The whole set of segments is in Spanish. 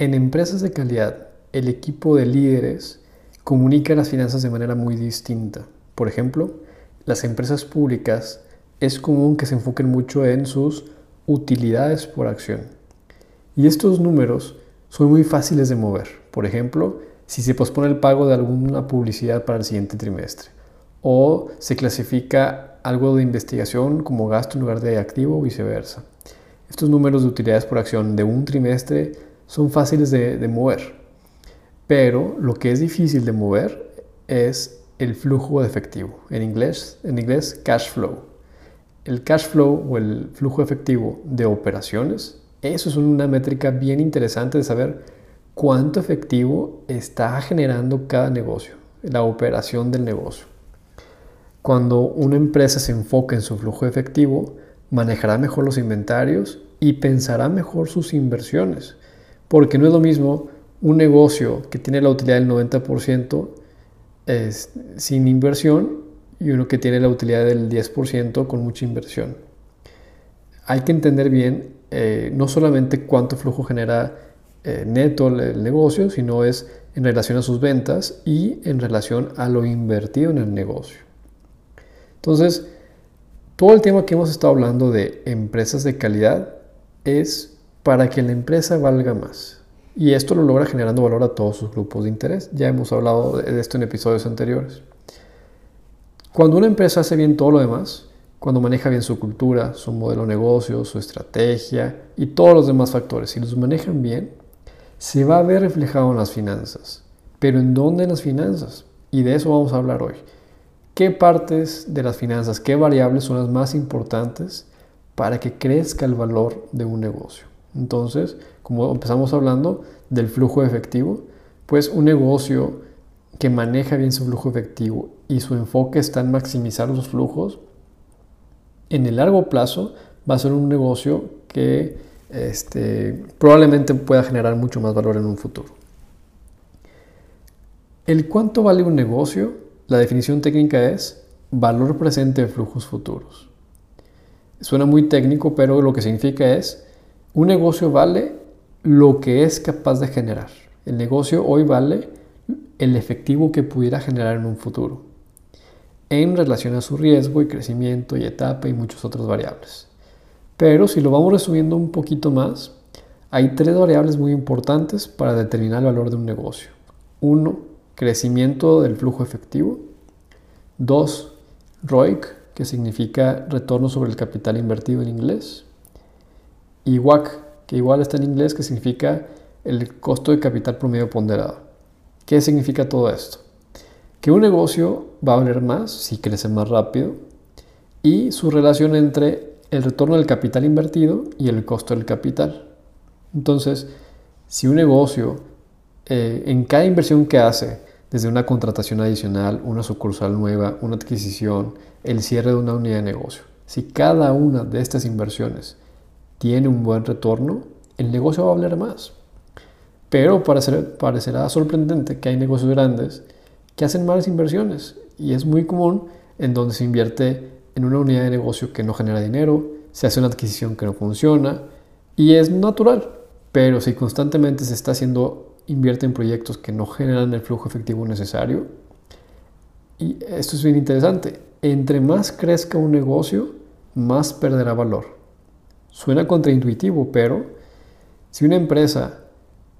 En empresas de calidad, el equipo de líderes comunica las finanzas de manera muy distinta. Por ejemplo, las empresas públicas es común que se enfoquen mucho en sus utilidades por acción. Y estos números son muy fáciles de mover. Por ejemplo, si se pospone el pago de alguna publicidad para el siguiente trimestre o se clasifica algo de investigación como gasto en lugar de activo o viceversa. Estos números de utilidades por acción de un trimestre son fáciles de, mover, pero lo que es difícil de mover es el flujo de efectivo, en inglés, en inglés cash flow el cash flow o el flujo efectivo de operaciones, eso es una métrica bien interesante de saber cuánto efectivo está generando cada negocio, la operación del negocio. Cuando una empresa se enfoca en su flujo efectivo, manejará mejor los inventarios y pensará mejor sus inversiones, porque no es lo mismo un negocio que tiene la utilidad del 90% sin inversión y uno que tiene la utilidad del 10% con mucha inversión. Hay que entender bien eh, no solamente cuánto flujo genera eh, neto el negocio, sino es en relación a sus ventas y en relación a lo invertido en el negocio. Entonces, todo el tema que hemos estado hablando de empresas de calidad es para que la empresa valga más. Y esto lo logra generando valor a todos sus grupos de interés. Ya hemos hablado de esto en episodios anteriores. Cuando una empresa hace bien todo lo demás, cuando maneja bien su cultura, su modelo de negocio, su estrategia y todos los demás factores, si los manejan bien, se va a ver reflejado en las finanzas. Pero ¿en dónde en las finanzas? Y de eso vamos a hablar hoy. ¿Qué partes de las finanzas, qué variables son las más importantes para que crezca el valor de un negocio? Entonces, como empezamos hablando del flujo efectivo, pues un negocio que maneja bien su flujo efectivo y su enfoque está en maximizar los flujos, en el largo plazo va a ser un negocio que este, probablemente pueda generar mucho más valor en un futuro. El cuánto vale un negocio, la definición técnica es valor presente de flujos futuros. Suena muy técnico, pero lo que significa es un negocio vale lo que es capaz de generar. El negocio hoy vale el efectivo que pudiera generar en un futuro, en relación a su riesgo y crecimiento y etapa y muchas otras variables. Pero si lo vamos resumiendo un poquito más, hay tres variables muy importantes para determinar el valor de un negocio. Uno, crecimiento del flujo efectivo. Dos, ROIC, que significa retorno sobre el capital invertido en inglés. Y WAC, que igual está en inglés, que significa el costo de capital promedio ponderado. ¿Qué significa todo esto? Que un negocio va a valer más si crece más rápido y su relación entre el retorno del capital invertido y el costo del capital. Entonces, si un negocio eh, en cada inversión que hace, desde una contratación adicional, una sucursal nueva, una adquisición, el cierre de una unidad de negocio, si cada una de estas inversiones tiene un buen retorno, el negocio va a valer más. Pero parecerá sorprendente que hay negocios grandes que hacen malas inversiones y es muy común en donde se invierte en una unidad de negocio que no genera dinero, se hace una adquisición que no funciona y es natural. Pero si constantemente se está haciendo, invierte en proyectos que no generan el flujo efectivo necesario, y esto es bien interesante, entre más crezca un negocio, más perderá valor. Suena contraintuitivo, pero si una empresa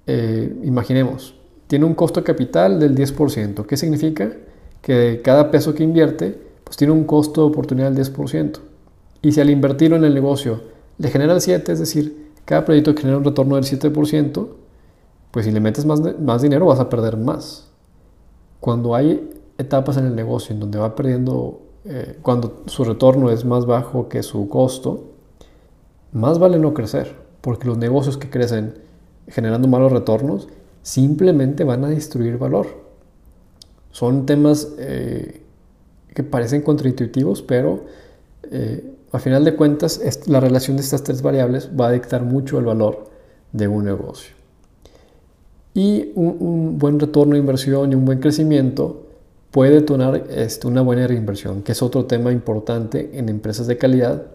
eh, imaginemos, tiene un costo capital del 10%. ¿Qué significa? Que cada peso que invierte, pues tiene un costo de oportunidad del 10%. Y si al invertirlo en el negocio le genera el 7%, es decir, cada proyecto genera un retorno del 7%, pues si le metes más, más dinero vas a perder más. Cuando hay etapas en el negocio en donde va perdiendo, eh, cuando su retorno es más bajo que su costo, más vale no crecer, porque los negocios que crecen generando malos retornos, simplemente van a destruir valor. Son temas eh, que parecen contraintuitivos, pero eh, a final de cuentas la relación de estas tres variables va a dictar mucho el valor de un negocio. Y un, buen retorno de inversión y un buen crecimiento puede detonar este, una buena reinversión, que es otro tema importante en empresas de calidad,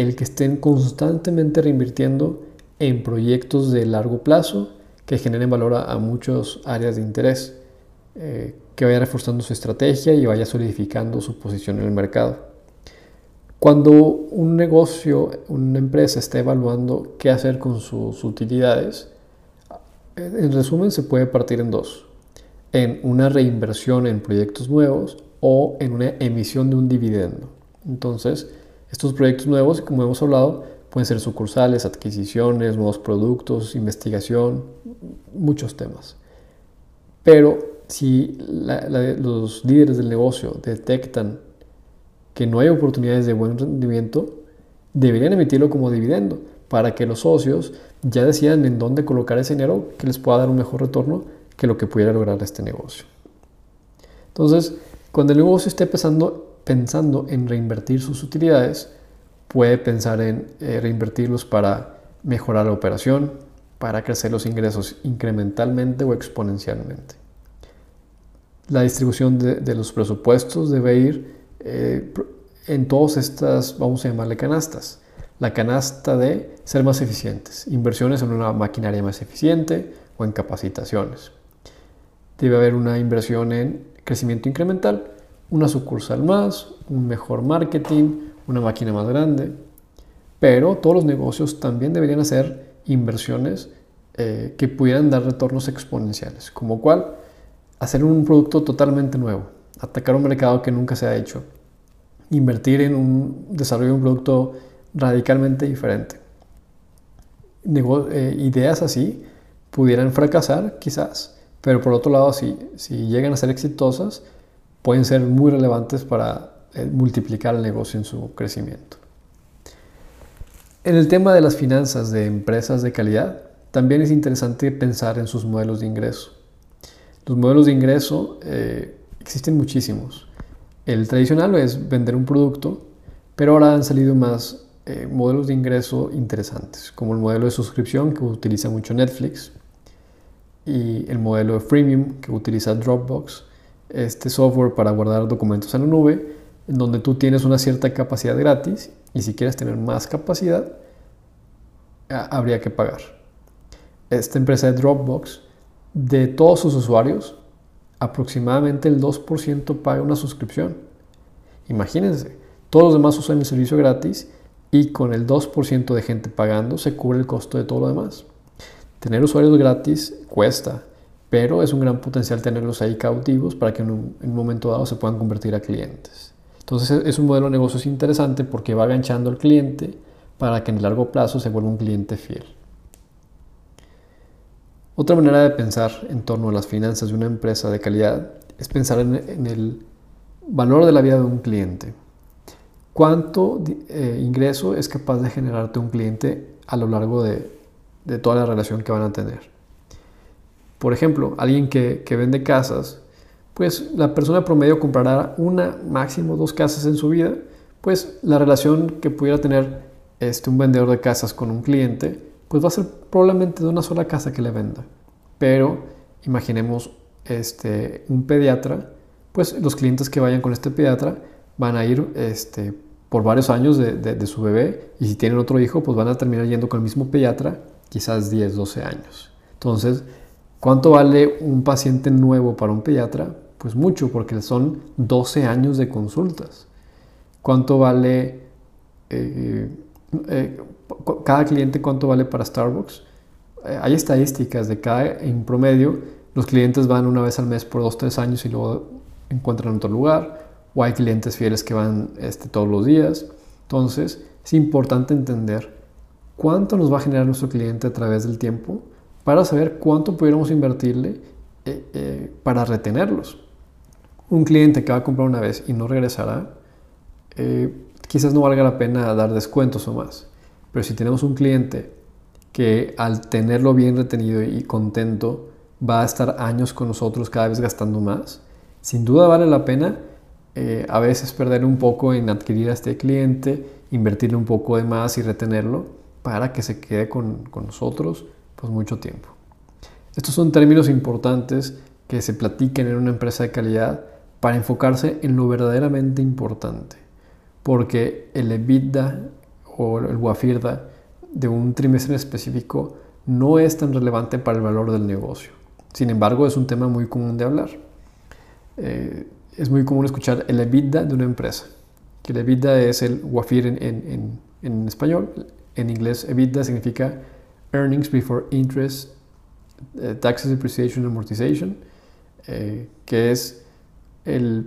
el que estén constantemente reinvirtiendo en proyectos de largo plazo que generen valor a, muchas áreas de interés, eh, que vaya reforzando su estrategia y vaya solidificando su posición en el mercado. Cuando un negocio, una empresa está evaluando qué hacer con sus utilidades, en resumen se puede partir en dos. En una reinversión en proyectos nuevos o en una emisión de un dividendo. Entonces, estos proyectos nuevos, como hemos hablado, pueden ser sucursales, adquisiciones, nuevos productos, investigación, muchos temas. Pero si los líderes del negocio detectan que no hay oportunidades de buen rendimiento, deberían emitirlo como dividendo para que los socios ya decidan en dónde colocar ese dinero que les pueda dar un mejor retorno que lo que pudiera lograr este negocio. Entonces, cuando el negocio esté pensando, pensando en reinvertir sus utilidades, puede pensar en eh, reinvertirlos para mejorar la operación, para crecer los ingresos incrementalmente o exponencialmente. La distribución de, los presupuestos debe ir eh, en todas estas, vamos a llamarle canastas. La canasta de ser más eficientes, inversiones en una maquinaria más eficiente o en capacitaciones. Debe haber una inversión en crecimiento incremental, una sucursal más, un mejor marketing, una máquina más grande. Pero todos los negocios también deberían hacer inversiones eh, que pudieran dar retornos exponenciales, como cual hacer un producto totalmente nuevo, atacar un mercado que nunca se ha hecho, invertir en un desarrollo de un producto radicalmente diferente. Eh, ideas así pudieran fracasar quizás, pero por otro lado, si, si llegan a ser exitosas, pueden ser muy relevantes para eh, multiplicar el negocio en su crecimiento. En el tema de las finanzas de empresas de calidad, también es interesante pensar en sus modelos de ingreso. Los modelos de ingreso eh, existen muchísimos. El tradicional es vender un producto, pero ahora han salido más eh, modelos de ingreso interesantes, como el modelo de suscripción que utiliza mucho Netflix y el modelo de freemium que utiliza Dropbox, este software para guardar documentos en la nube, en donde tú tienes una cierta capacidad gratis y si quieres tener más capacidad, habría que pagar. Esta empresa de Dropbox, de todos sus usuarios, aproximadamente el 2% paga una suscripción. Imagínense, todos los demás usan el servicio gratis y con el 2% de gente pagando se cubre el costo de todo lo demás. Tener usuarios gratis cuesta, pero es un gran potencial tenerlos ahí cautivos para que en un, momento dado se puedan convertir a clientes. Entonces es un modelo de negocios interesante porque va aganchando al cliente para que en el largo plazo se vuelva un cliente fiel. Otra manera de pensar en torno a las finanzas de una empresa de calidad es pensar en, el valor de la vida de un cliente. ¿Cuánto eh, ingreso es capaz de generarte un cliente a lo largo de, toda la relación que van a tener? Por ejemplo, alguien que, vende casas, pues la persona promedio comprará una, máximo dos casas en su vida, pues la relación que pudiera tener este, un vendedor de casas con un cliente pues va a ser probablemente de una sola casa que le venda. Pero imaginemos este, un pediatra, pues los clientes que vayan con este pediatra van a ir este, por varios años de, de, su bebé y si tienen otro hijo, pues van a terminar yendo con el mismo pediatra quizás 10, 12 años. Entonces, ¿cuánto vale un paciente nuevo para un pediatra? Pues mucho, porque son 12 años de consultas. ¿Cuánto vale eh, eh, cada cliente cuánto vale para Starbucks. Eh, hay estadísticas de cada, en promedio, los clientes van una vez al mes por dos, tres años y luego encuentran otro lugar, o hay clientes fieles que van este, todos los días. Entonces, es importante entender cuánto nos va a generar nuestro cliente a través del tiempo para saber cuánto pudiéramos invertirle eh, para retenerlos. Un cliente que va a comprar una vez y no regresará, quizás no valga la pena dar descuentos o más. Pero si tenemos un cliente que al tenerlo bien retenido y contento va a estar años con nosotros cada vez gastando más, sin duda vale la pena eh, a veces perder un poco en adquirir a este cliente, invertirle un poco de más y retenerlo para que se quede con, con nosotros pues mucho tiempo. Estos son términos importantes que se platiquen en una empresa de calidad para enfocarse en lo verdaderamente importante porque el EBITDA o el WAFIRDA de un trimestre específico no es tan relevante para el valor del negocio. Sin embargo, es un tema muy común de hablar. Eh, es muy común escuchar el EBITDA de una empresa, que el EBITDA es el WAFIR en, español, en inglés EBITDA significa Earnings Before Interest, eh, Taxes, Depreciation, Amortization, eh, que es el,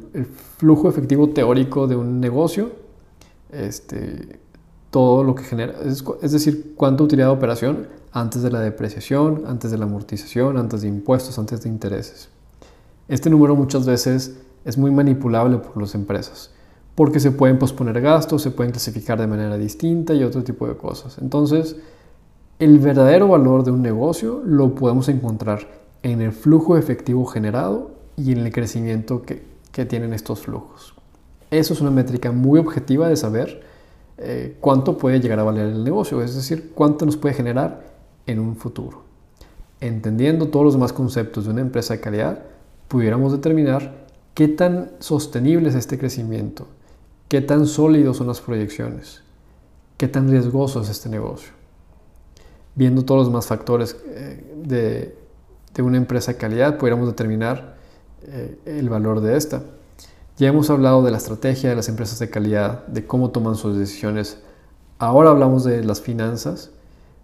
flujo efectivo teórico de un negocio, este, todo lo que genera, es, es decir, cuánta utilidad de operación antes de la depreciación, antes de la amortización, antes de impuestos, antes de intereses. Este número muchas veces es muy manipulable por las empresas, porque se pueden posponer gastos, se pueden clasificar de manera distinta y otro tipo de cosas. Entonces, el verdadero valor de un negocio lo podemos encontrar en el flujo efectivo generado y en el crecimiento que, tienen estos flujos. Eso es una métrica muy objetiva de saber eh, cuánto puede llegar a valer el negocio, es decir, cuánto nos puede generar en un futuro. Entendiendo todos los demás conceptos de una empresa de calidad, pudiéramos determinar qué tan sostenible es este crecimiento, qué tan sólidos son las proyecciones, qué tan riesgoso es este negocio. Viendo todos los demás factores eh, de, una empresa de calidad, pudiéramos determinar eh, el valor de esta. Ya hemos hablado de la estrategia de las empresas de calidad, de cómo toman sus decisiones. Ahora hablamos de las finanzas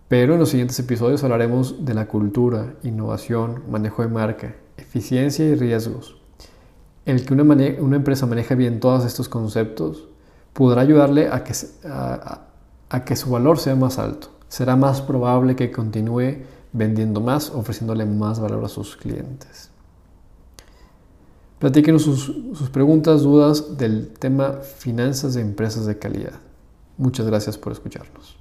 pero en los siguientes episodios hablaremos de la cultura, innovación, manejo de marca, eficiencia y riesgos. El que una, una empresa maneje bien todos estos conceptos podrá ayudarle a que, a que su valor sea más alto. Será más probable que continúe vendiendo más, ofreciéndole más valor a sus clientes. Platíquenos sus, sus, preguntas, dudas del tema finanzas de empresas de calidad. Muchas gracias por escucharnos.